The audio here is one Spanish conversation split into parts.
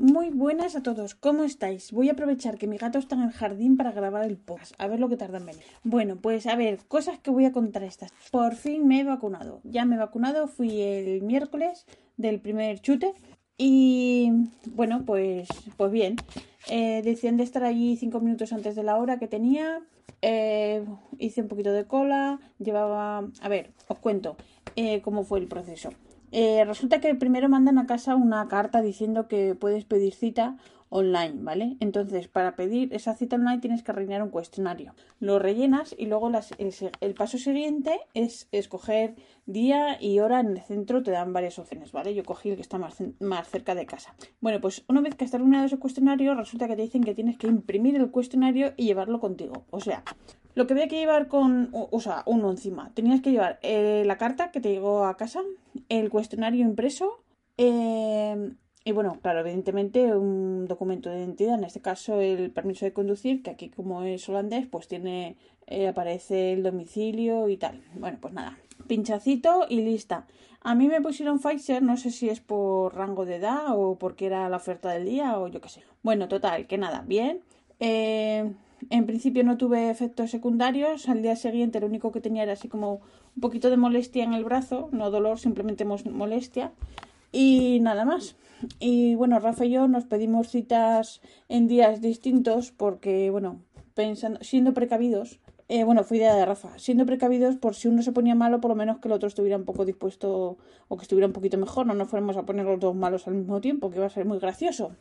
Muy buenas a todos, ¿cómo estáis? Voy a aprovechar que mi gato está en el jardín para grabar el podcast, a ver lo que tarda en venir. Bueno, pues a ver, cosas que voy a contar estas. Por fin me he vacunado, ya me he vacunado, fui el miércoles del primer chute y bueno, pues, pues bien, eh, decían de estar allí cinco minutos antes de la hora que tenía, eh, hice un poquito de cola, llevaba, a ver, os cuento eh, cómo fue el proceso. Eh, resulta que primero mandan a casa una carta diciendo que puedes pedir cita online, ¿vale? Entonces, para pedir esa cita online tienes que rellenar un cuestionario. Lo rellenas y luego el, paso siguiente es escoger día y hora en el centro. Te dan varias opciones, ¿vale? Yo cogí el que está más, más cerca de casa. Bueno, pues una vez que has terminado ese cuestionario, resulta que te dicen que tienes que imprimir el cuestionario y llevarlo contigo. O sea, lo que había que llevar con, o, sea, uno encima. Tenías que llevar eh, la carta que te llegó a casa, el cuestionario impreso, eh, y bueno, claro, evidentemente un documento de identidad, en este caso el permiso de conducir, que aquí como es holandés, pues tiene, eh, aparece el domicilio y tal. Bueno, pues nada, pinchacito y lista. A mí me pusieron Pfizer, no sé si es por rango de edad o porque era la oferta del día o yo qué sé. Bueno, total, que nada, bien. Eh, en principio no tuve efectos secundarios. Al día siguiente lo único que tenía era así como un poquito de molestia en el brazo, no dolor, simplemente molestia. Y nada más. Y bueno, Rafa y yo nos pedimos citas en días distintos porque, bueno, pensando, siendo precavidos, eh, bueno, fue idea de Rafa, siendo precavidos por si uno se ponía malo, por lo menos que el otro estuviera un poco dispuesto o que estuviera un poquito mejor, no nos fuéramos a poner los dos malos al mismo tiempo, que iba a ser muy gracioso.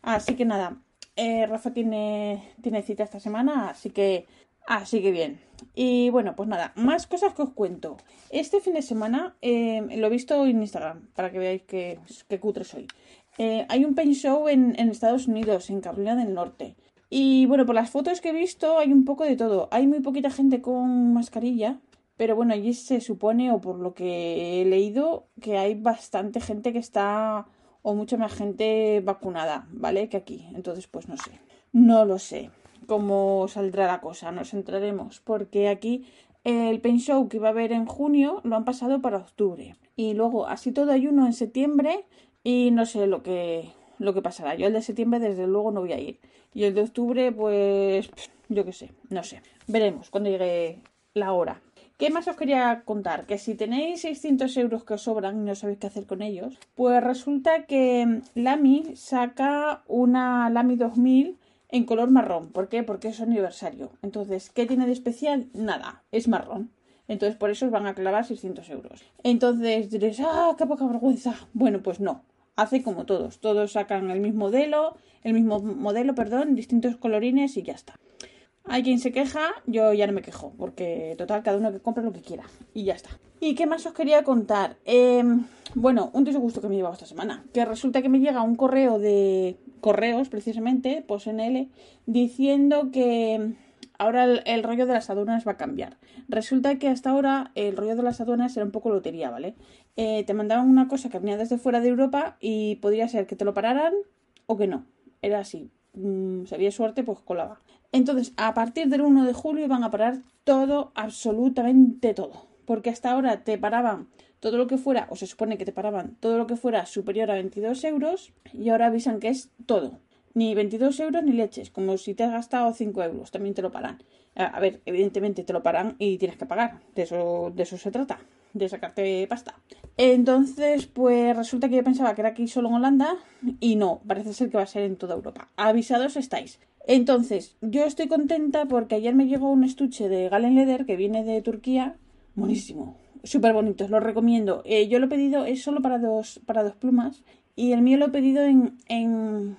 Así que nada, eh, Rafa tiene, tiene cita esta semana, así que, así que bien. Y bueno, pues nada, más cosas que os cuento. Este fin de semana eh, lo he visto en Instagram, para que veáis que, cutre soy. Eh, hay un paint show en, en Estados Unidos, en Carolina del Norte. Y bueno, por las fotos que he visto hay un poco de todo. Hay muy poquita gente con mascarilla, pero bueno, allí se supone, o por lo que he leído, que hay bastante gente que está, o mucha más gente vacunada, ¿vale? Que aquí. Entonces, pues no sé. No lo sé cómo saldrá la cosa, nos entraremos, porque aquí el Paint Show que iba a haber en junio lo han pasado para octubre. Y luego, así todo hay uno en septiembre y no sé lo que, lo que pasará. Yo el de septiembre desde luego no voy a ir. Y el de octubre, pues yo qué sé, no sé. Veremos cuando llegue la hora. ¿Qué más os quería contar? Que si tenéis 600 euros que os sobran y no sabéis qué hacer con ellos, pues resulta que Lamy saca una Lamy 2000 en color marrón. ¿Por qué? Porque es aniversario. Entonces, ¿qué tiene de especial? Nada, es marrón. Entonces, por eso os van a clavar 600 euros. Entonces diréis, ¡ah, qué poca vergüenza! Bueno, pues no. Hace como todos. Todos sacan el mismo modelo, el mismo modelo, perdón, distintos colorines y ya está. Hay quien se queja, yo ya no me quejo, porque total, cada uno que compre lo que quiera. Y ya está. ¿Y qué más os quería contar? Em, bueno, un disgusto que me he llevado esta semana. Que resulta que me llega un correo de correos, precisamente, pues diciendo que ahora el, rollo de las aduanas va a cambiar. Resulta que hasta ahora el rollo de las aduanas era un poco lotería, ¿vale? Eh, te mandaban una cosa que venía desde fuera de Europa y podría ser que te lo pararan o que no. Era así. Mm, si había suerte, pues colaba. Entonces, a partir del 1 de julio van a parar todo, absolutamente todo. Porque hasta ahora te paraban todo lo que fuera, o se supone que te paraban todo lo que fuera superior a 22 euros, y ahora avisan que es todo. Ni 22 euros ni leches, como si te has gastado 5 euros, también te lo paran. A ver, evidentemente te lo paran y tienes que pagar, de eso, de eso se trata, de sacarte pasta. Entonces, pues resulta que yo pensaba que era aquí solo en Holanda y no, parece ser que va a ser en toda Europa. Avisados estáis. Entonces, yo estoy contenta porque ayer me llegó un estuche de Galen Leather que viene de Turquía, buenísimo, súper bonitos, lo recomiendo. Eh, yo lo he pedido, es solo para dos, para dos plumas y el mío lo he pedido en, en,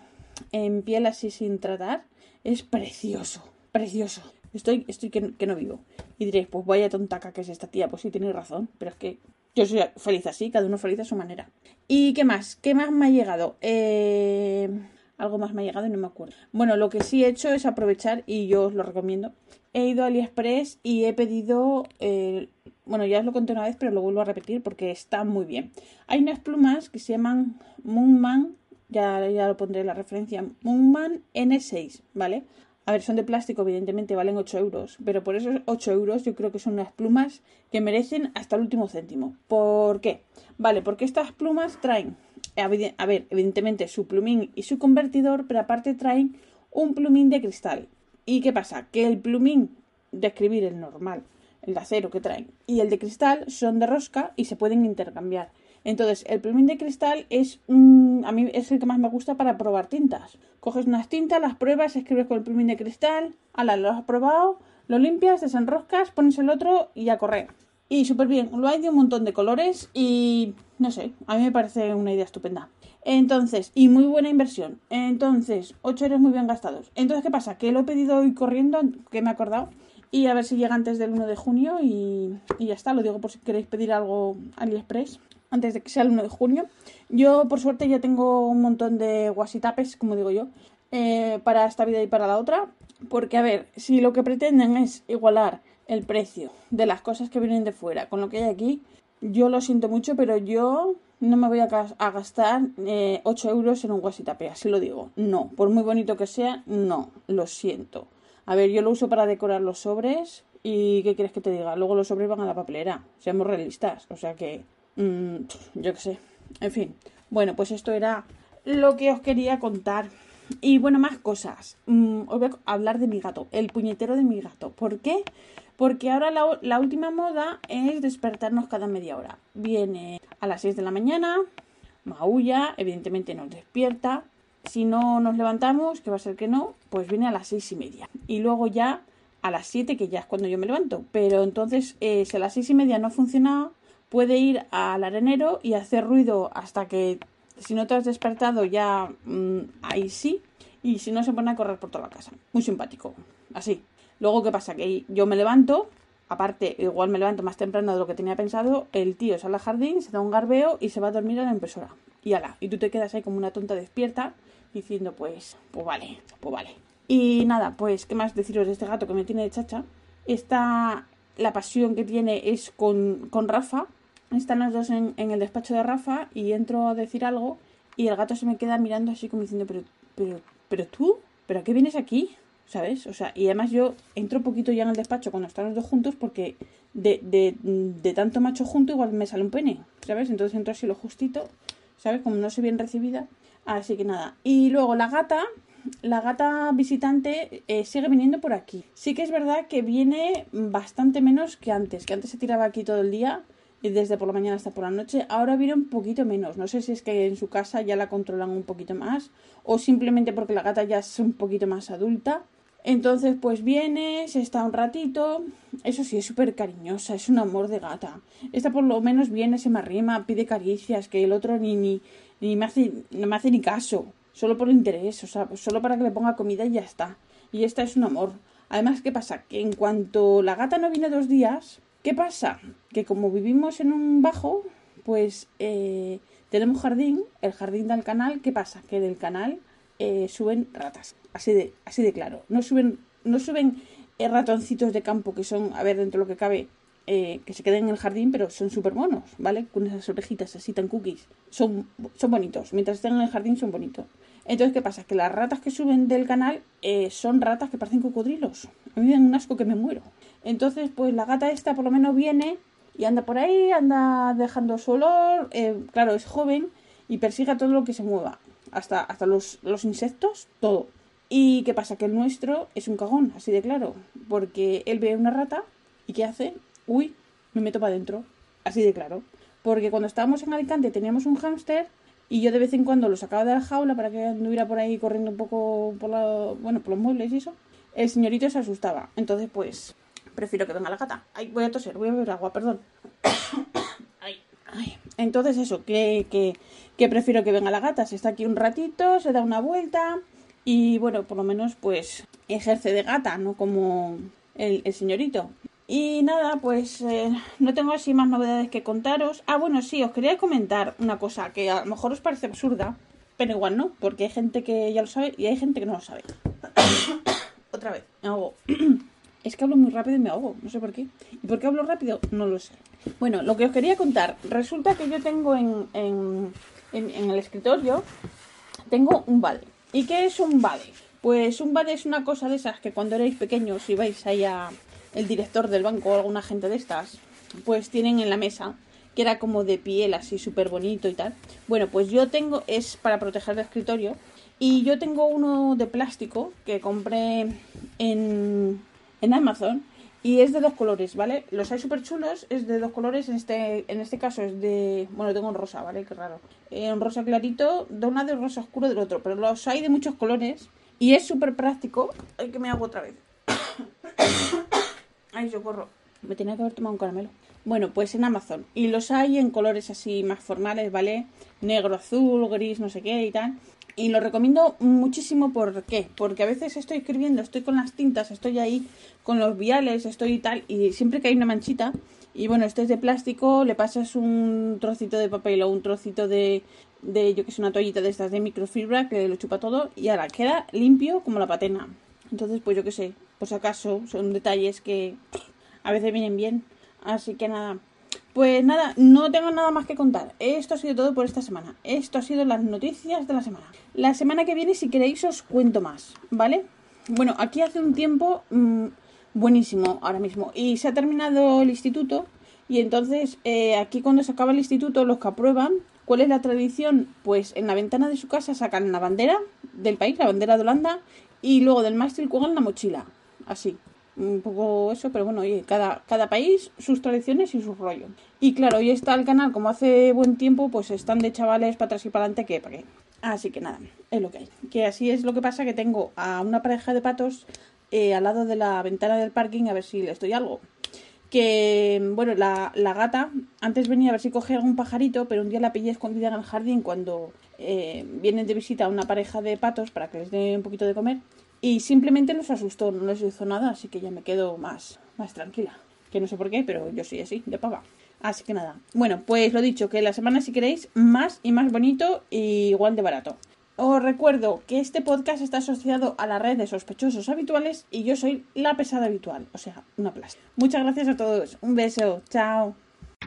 en piel así sin tratar. Es precioso, precioso. Estoy, estoy que, que, no vivo. Y diréis, pues vaya tontaca que es esta tía. Pues sí, tenéis razón, pero es que yo soy feliz así, cada uno feliz a su manera. ¿Y qué más? ¿Qué más me ha llegado? Eh... algo más me ha llegado y no me acuerdo. Bueno, lo que sí he hecho es aprovechar y yo os lo recomiendo. He ido a AliExpress y he pedido, eh, bueno, ya os lo conté una vez, pero lo vuelvo a repetir porque está muy bien. Hay unas plumas que se llaman Moonman, ya, ya lo pondré la referencia, Moonman N6, ¿vale? A ver, son de plástico, evidentemente valen 8 euros, pero por esos 8 euros yo creo que son unas plumas que merecen hasta el último céntimo. ¿Por qué? Vale, porque estas plumas traen, a ver, evidentemente su plumín y su convertidor, pero aparte traen un plumín de cristal. ¿Y qué pasa? Que el plumín de escribir, el normal, el de acero que traen, y el de cristal son de rosca y se pueden intercambiar. Entonces, el plumín de cristal es un, a mí es el que más me gusta para probar tintas. Coges unas tintas, las pruebas, escribes con el plumín de cristal, ala, lo has probado, lo limpias, desenroscas, pones el otro y a correr. Y súper bien, lo hay de un montón de colores y no sé, a mí me parece una idea estupenda. Entonces, y muy buena inversión. Entonces, 8 euros muy bien gastados. Entonces, ¿qué pasa? Que lo he pedido hoy corriendo, que me he acordado, y a ver si llega antes del 1 de junio y, y ya está. Lo digo por si queréis pedir algo AliExpress antes de que sea el 1 de junio. Yo, por suerte, ya tengo un montón de guasitapes, como digo yo, eh, para esta vida y para la otra. Porque, a ver, si lo que pretenden es igualar el precio de las cosas que vienen de fuera con lo que hay aquí, yo lo siento mucho, pero yo no me voy a, gastar 8 eh, euros en un guasitape, así lo digo. No, por muy bonito que sea, no, lo siento. A ver, yo lo uso para decorar los sobres y ¿qué quieres que te diga? Luego los sobres van a la papelera, seamos realistas, o sea que Mm, yo qué sé. En fin. Bueno, pues esto era lo que os quería contar. Y bueno, más cosas. Mm, os voy a hablar de mi gato, el puñetero de mi gato. ¿Por qué? Porque ahora la, última moda es despertarnos cada media hora. Viene a las 6 de la mañana, maulla, evidentemente nos despierta. Si no nos levantamos, que va a ser que no, pues viene a las seis y media. Y luego ya a las 7, que ya es cuando yo me levanto. Pero entonces, eh, si a las seis y media no funciona, puede ir al arenero y hacer ruido hasta que si no te has despertado ya mm, ahí sí y si no se pone a correr por toda la casa. Muy simpático. Así. Luego, ¿qué pasa? Que yo me levanto, aparte, igual me levanto más temprano de lo que tenía pensado, el tío sale al jardín, se da un garbeo y se va a dormir a la impresora. Y ala, y tú te quedas ahí como una tonta despierta diciendo, pues, pues vale, pues vale. Y nada, pues, ¿qué más deciros de este gato que me tiene de chacha? Esta, la pasión que tiene es con, con Rafa, están los dos en, el despacho de Rafa y entro a decir algo y el gato se me queda mirando así como diciendo, pero, pero, pero tú, ¿pero a qué vienes aquí? ¿Sabes? O sea, y además yo entro un poquito ya en el despacho cuando están los dos juntos porque de, de, de tanto macho junto igual me sale un pene, ¿sabes? Entonces entro así lo justito, ¿sabes? Como no soy bien recibida. Así que nada. Y luego la gata, la gata visitante eh, sigue viniendo por aquí. Sí que es verdad que viene bastante menos que antes, que antes se tiraba aquí todo el día desde por la mañana hasta por la noche. Ahora viene un poquito menos. No sé si es que en su casa ya la controlan un poquito más o simplemente porque la gata ya es un poquito más adulta. Entonces, pues viene, se está un ratito. Eso sí, es súper cariñosa, es un amor de gata. Esta por lo menos viene, se me arrima, pide caricias, que el otro ni, ni, ni me hace, no me hace ni caso. Solo por interés, o sea, solo para que le ponga comida y ya está. Y esta es un amor. Además, ¿qué pasa? Que en cuanto la gata no viene dos días, ¿Qué pasa? Que como vivimos en un bajo, pues eh, tenemos jardín, el jardín del canal, ¿qué pasa? Que del canal eh, suben ratas, así de, así de claro. No suben, no suben eh, ratoncitos de campo que son, a ver, dentro de lo que cabe, que se queden en el jardín, pero son súper monos, ¿vale? Con esas orejitas así tan cookies. Son, son bonitos. Mientras estén en el jardín son bonitos. Entonces, ¿qué pasa? Que las ratas que suben del canal son ratas que parecen cocodrilos. A mí me dan un asco que me muero. Entonces, pues la gata esta por lo menos viene y anda por ahí, anda dejando su olor, eh, claro, es joven y persigue todo lo que se mueva, hasta, hasta los, los insectos, todo. ¿Y qué pasa? Que el nuestro es un cagón, así de claro, porque él ve una rata y ¿qué hace? Uy, me meto para adentro, así de claro. Porque cuando estábamos en Alicante teníamos un hámster y yo de vez en cuando lo sacaba de la jaula para que anduviera por ahí corriendo un poco por, la, bueno, por los muebles y eso. El señorito se asustaba. Entonces, pues, prefiero que venga la gata. Ay, voy a toser, voy a beber agua, perdón. Ay, ay. Entonces eso, que, que, que prefiero que venga la gata. Se está aquí un ratito, se da una vuelta y bueno, por lo menos pues ejerce de gata, no como el, el señorito. Y nada, pues eh, no tengo así más novedades que contaros. Ah, bueno, sí, os quería comentar una cosa que a lo mejor os parece absurda, pero igual no, porque hay gente que ya lo sabe y hay gente que no lo sabe. Otra vez, ahogo. es que hablo muy rápido y me ahogo, no sé por qué. ¿Y por qué hablo rápido? No lo sé. Bueno, lo que os quería contar, resulta que yo tengo en, en, en, el escritorio, tengo un vale. ¿Y qué es un vale? Pues un vale es una cosa de esas que cuando erais pequeños y vais ahí a el director del banco o alguna gente de estas, pues tienen en la mesa que era como de piel así súper bonito y tal. Bueno, pues yo tengo, es para proteger el escritorio, y yo tengo uno de plástico que compré en, en Amazon y es de dos colores, ¿vale? Los hay súper chulos, es de dos colores, en este, en este caso es de... Bueno, tengo en rosa, ¿vale? Qué raro. Eh, un rosa clarito, de una de rosa oscuro del otro, pero los hay de muchos colores y es súper práctico. Ay, que me hago otra vez. Ay, socorro. Me tenía que haber tomado un caramelo. Bueno, pues en Amazon. Y los hay en colores así más formales, ¿vale? Negro, azul, gris, no sé qué y tal. Y lo recomiendo muchísimo, ¿por qué? Porque a veces estoy escribiendo, estoy con las tintas, estoy ahí con los viales, estoy y tal, y siempre que hay una manchita, y bueno, este es de plástico, le pasas un trocito de papel o un trocito de, de yo que sé, una toallita de estas de microfibra que lo chupa todo, y ahora queda limpio como la patena. Entonces, pues yo que sé, si acaso, son detalles que a veces vienen bien. Así que nada, pues nada, no tengo nada más que contar. Esto ha sido todo por esta semana. Esto ha sido las noticias de la semana. La semana que viene, si queréis, os cuento más, ¿vale? Bueno, aquí hace un tiempo mm, buenísimo ahora mismo. Y se ha terminado el instituto. Y entonces, eh, aquí cuando se acaba el instituto, los que aprueban, ¿cuál es la tradición? Pues en la ventana de su casa sacan la bandera del país, la bandera de Holanda, y luego del máster cuelgan la mochila. Así un poco eso, pero bueno, oye, cada, cada país sus tradiciones y sus rollos. Y claro, hoy está el canal, como hace buen tiempo, pues están de chavales para atrás y para adelante que para. Así que nada, es lo que hay. Que así es lo que pasa, que tengo a una pareja de patos eh, al lado de la ventana del parking a ver si les doy algo. Que, bueno, la, la, gata antes venía a ver si cogía algún pajarito, pero un día la pillé escondida en el jardín cuando eh, vienen de visita a una pareja de patos para que les dé un poquito de comer y simplemente los asustó, no les hizo nada, así que ya me quedo más, más tranquila. Que no sé por qué, pero yo soy así, de pava. Así que nada. Bueno, pues lo dicho, que la semana si queréis, más y más bonito y igual de barato. Os recuerdo que este podcast está asociado a la red de sospechosos habituales y yo soy la pesada habitual, o sea, una plástica. Muchas gracias a todos. Un beso. Chao.